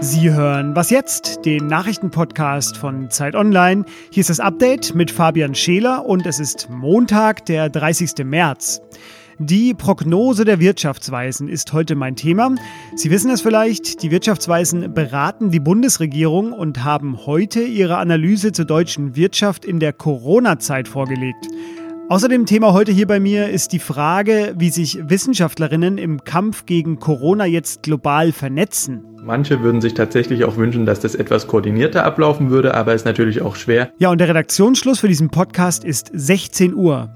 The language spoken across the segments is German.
Sie hören Was jetzt? Den Nachrichtenpodcast von Zeit Online. Hier ist das Update mit Fabian Scheler und es ist Montag, der 30. März. Die Prognose der Wirtschaftsweisen ist heute mein Thema. Sie wissen es vielleicht, die Wirtschaftsweisen beraten die Bundesregierung und haben heute ihre Analyse zur deutschen Wirtschaft in der Corona-Zeit vorgelegt. Außerdem Thema heute hier bei mir ist die Frage, wie sich Wissenschaftlerinnen im Kampf gegen Corona jetzt global vernetzen. Manche würden sich tatsächlich auch wünschen, dass das etwas koordinierter ablaufen würde, aber ist natürlich auch schwer. Ja, und der Redaktionsschluss für diesen Podcast ist 16 Uhr.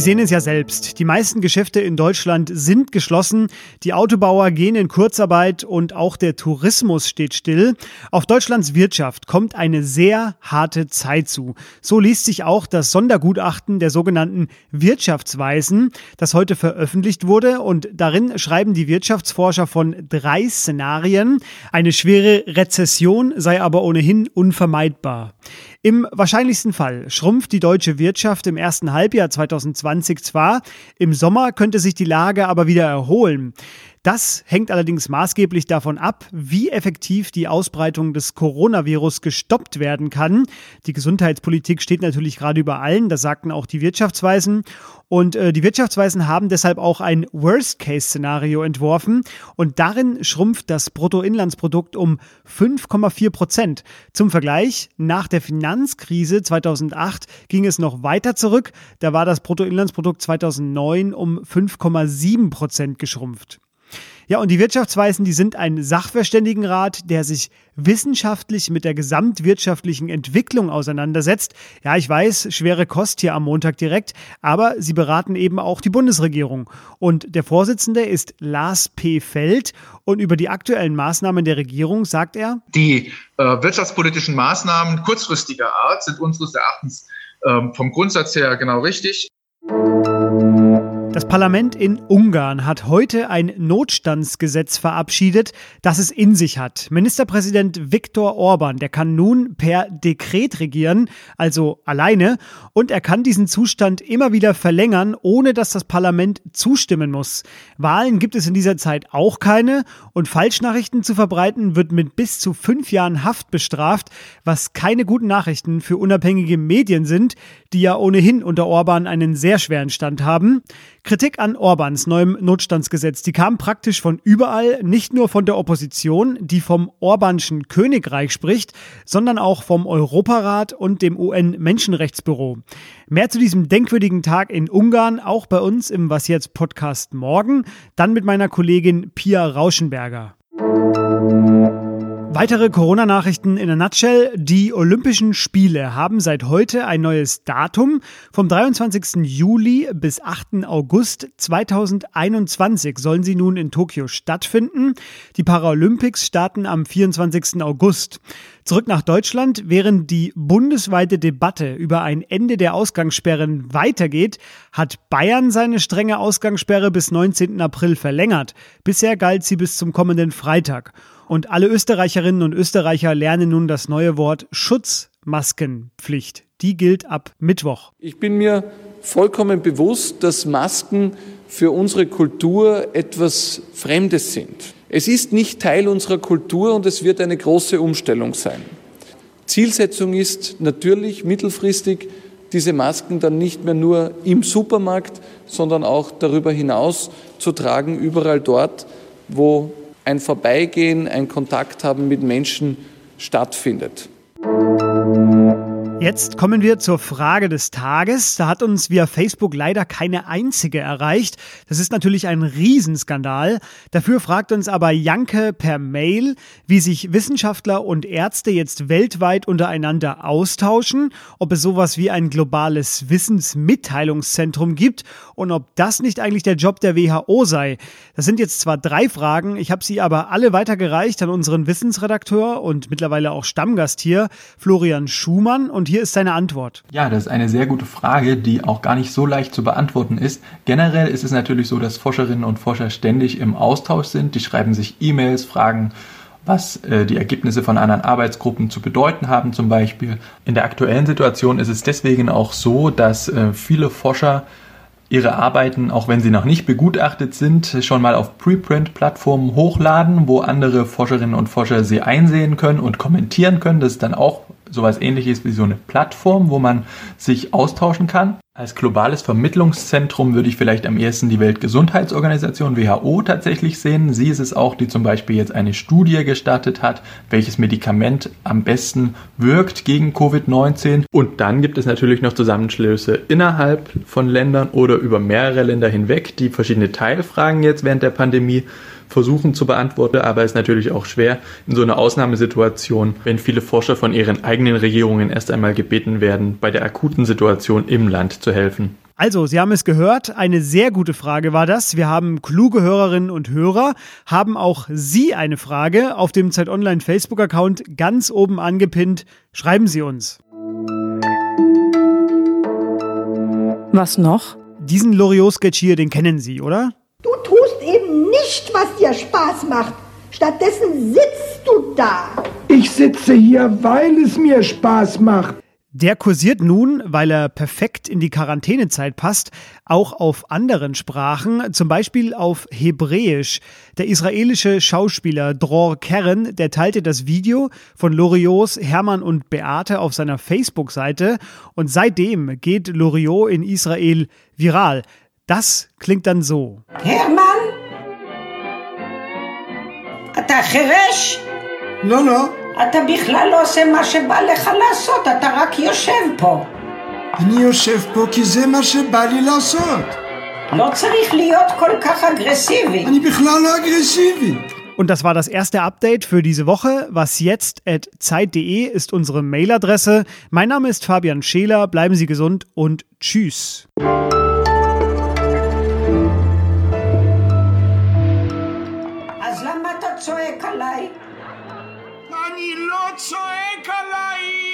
Sie sehen es ja selbst. Die meisten Geschäfte in Deutschland sind geschlossen. Die Autobauer gehen in Kurzarbeit und auch der Tourismus steht still. Auf Deutschlands Wirtschaft kommt eine sehr harte Zeit zu. So liest sich auch das Sondergutachten der sogenannten Wirtschaftsweisen, das heute veröffentlicht wurde. Und darin schreiben die Wirtschaftsforscher von drei Szenarien. Eine schwere Rezession sei aber ohnehin unvermeidbar. Im wahrscheinlichsten Fall schrumpft die deutsche Wirtschaft im ersten Halbjahr 2020 zwar, im Sommer könnte sich die Lage aber wieder erholen. Das hängt allerdings maßgeblich davon ab, wie effektiv die Ausbreitung des Coronavirus gestoppt werden kann. Die Gesundheitspolitik steht natürlich gerade über allen, das sagten auch die Wirtschaftsweisen. Und äh, die Wirtschaftsweisen haben deshalb auch ein Worst-Case-Szenario entworfen. Und darin schrumpft das Bruttoinlandsprodukt um 5,4 Prozent. Zum Vergleich, nach der Finanzkrise 2008 ging es noch weiter zurück. Da war das Bruttoinlandsprodukt 2009 um 5,7 Prozent geschrumpft. Ja, und die Wirtschaftsweisen, die sind ein Sachverständigenrat, der sich wissenschaftlich mit der gesamtwirtschaftlichen Entwicklung auseinandersetzt. Ja, ich weiß, schwere Kost hier am Montag direkt, aber sie beraten eben auch die Bundesregierung. Und der Vorsitzende ist Lars P. Feld und über die aktuellen Maßnahmen der Regierung sagt er, die äh, wirtschaftspolitischen Maßnahmen kurzfristiger Art sind unseres Erachtens äh, vom Grundsatz her genau richtig. Das Parlament in Ungarn hat heute ein Notstandsgesetz verabschiedet, das es in sich hat. Ministerpräsident Viktor Orban, der kann nun per Dekret regieren, also alleine, und er kann diesen Zustand immer wieder verlängern, ohne dass das Parlament zustimmen muss. Wahlen gibt es in dieser Zeit auch keine und Falschnachrichten zu verbreiten wird mit bis zu fünf Jahren Haft bestraft, was keine guten Nachrichten für unabhängige Medien sind, die ja ohnehin unter Orban einen sehr schweren Stand haben. Kritik an Orbans neuem Notstandsgesetz, die kam praktisch von überall, nicht nur von der Opposition, die vom Orbanschen Königreich spricht, sondern auch vom Europarat und dem UN-Menschenrechtsbüro. Mehr zu diesem denkwürdigen Tag in Ungarn, auch bei uns im Was jetzt Podcast morgen, dann mit meiner Kollegin Pia Rauschenberger. Weitere Corona-Nachrichten in a nutshell. Die Olympischen Spiele haben seit heute ein neues Datum. Vom 23. Juli bis 8. August 2021 sollen sie nun in Tokio stattfinden. Die Paralympics starten am 24. August. Zurück nach Deutschland, während die bundesweite Debatte über ein Ende der Ausgangssperren weitergeht, hat Bayern seine strenge Ausgangssperre bis 19. April verlängert. Bisher galt sie bis zum kommenden Freitag. Und alle Österreicherinnen und Österreicher lernen nun das neue Wort Schutzmaskenpflicht. Die gilt ab Mittwoch. Ich bin mir vollkommen bewusst, dass Masken für unsere Kultur etwas Fremdes sind. Es ist nicht Teil unserer Kultur und es wird eine große Umstellung sein. Zielsetzung ist natürlich mittelfristig, diese Masken dann nicht mehr nur im Supermarkt, sondern auch darüber hinaus zu tragen, überall dort, wo ein Vorbeigehen, ein Kontakt haben mit Menschen stattfindet. Jetzt kommen wir zur Frage des Tages. Da hat uns via Facebook leider keine einzige erreicht. Das ist natürlich ein Riesenskandal. Dafür fragt uns aber Janke per Mail, wie sich Wissenschaftler und Ärzte jetzt weltweit untereinander austauschen, ob es sowas wie ein globales Wissensmitteilungszentrum gibt und ob das nicht eigentlich der Job der WHO sei. Das sind jetzt zwar drei Fragen, ich habe sie aber alle weitergereicht an unseren Wissensredakteur und mittlerweile auch Stammgast hier, Florian Schumann und hier ist seine Antwort. Ja, das ist eine sehr gute Frage, die auch gar nicht so leicht zu beantworten ist. Generell ist es natürlich so, dass Forscherinnen und Forscher ständig im Austausch sind. Die schreiben sich E-Mails, fragen was äh, die Ergebnisse von anderen Arbeitsgruppen zu bedeuten haben zum Beispiel. In der aktuellen Situation ist es deswegen auch so, dass äh, viele Forscher ihre Arbeiten, auch wenn sie noch nicht begutachtet sind, schon mal auf Preprint-Plattformen hochladen, wo andere Forscherinnen und Forscher sie einsehen können und kommentieren können. Das ist dann auch sowas ähnliches wie so eine Plattform, wo man sich austauschen kann. Als globales Vermittlungszentrum würde ich vielleicht am ersten die Weltgesundheitsorganisation WHO tatsächlich sehen. Sie ist es auch, die zum Beispiel jetzt eine Studie gestartet hat, welches Medikament am besten wirkt gegen Covid-19. Und dann gibt es natürlich noch Zusammenschlüsse innerhalb von Ländern oder über mehrere Länder hinweg, die verschiedene Teilfragen jetzt während der Pandemie versuchen zu beantworten, aber es ist natürlich auch schwer in so einer Ausnahmesituation, wenn viele Forscher von ihren eigenen Regierungen erst einmal gebeten werden, bei der akuten Situation im Land zu helfen. Also, Sie haben es gehört, eine sehr gute Frage war das. Wir haben kluge Hörerinnen und Hörer. Haben auch Sie eine Frage auf dem Zeit Online Facebook-Account ganz oben angepinnt? Schreiben Sie uns. Was noch? Diesen Loriot-Sketch hier, den kennen Sie, oder? Nicht, was dir Spaß macht. Stattdessen sitzt du da. Ich sitze hier, weil es mir Spaß macht. Der kursiert nun, weil er perfekt in die Quarantänezeit passt, auch auf anderen Sprachen, zum Beispiel auf Hebräisch. Der israelische Schauspieler Dror Keren, der teilte das Video von Loriots Hermann und Beate auf seiner Facebook-Seite und seitdem geht Loriot in Israel viral. Das klingt dann so. Hermann? אתה חירש? לא, לא. אתה בכלל לא עושה מה שבא לך לעשות, אתה רק יושב פה. אני יושב פה כי זה מה שבא לי לעשות. לא צריך להיות כל כך אגרסיבי. אני בכלל לא אגרסיבי. Und das war das erste Update für diese Woche. Was jetzt at zeit.de ist unsere Mailadresse. Mein Name ist Fabian Scheler. Bleiben Sie gesund und tschüss. Lotso Ekalai. Ani Lotso Ekalai.